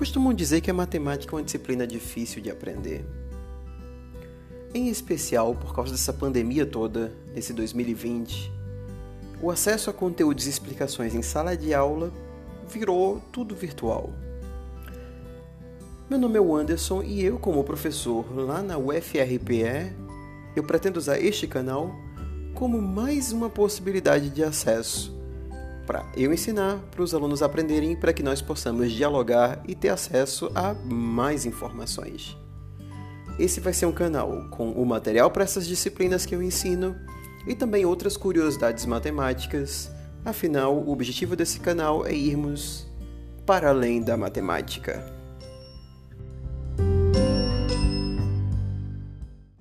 Costumam dizer que a matemática é uma disciplina difícil de aprender. Em especial por causa dessa pandemia toda, nesse 2020, o acesso a conteúdos e explicações em sala de aula virou tudo virtual. Meu nome é Anderson e eu, como professor lá na UFRPE, eu pretendo usar este canal como mais uma possibilidade de acesso para eu ensinar, para os alunos aprenderem, para que nós possamos dialogar e ter acesso a mais informações. Esse vai ser um canal com o material para essas disciplinas que eu ensino e também outras curiosidades matemáticas. Afinal, o objetivo desse canal é irmos para além da matemática.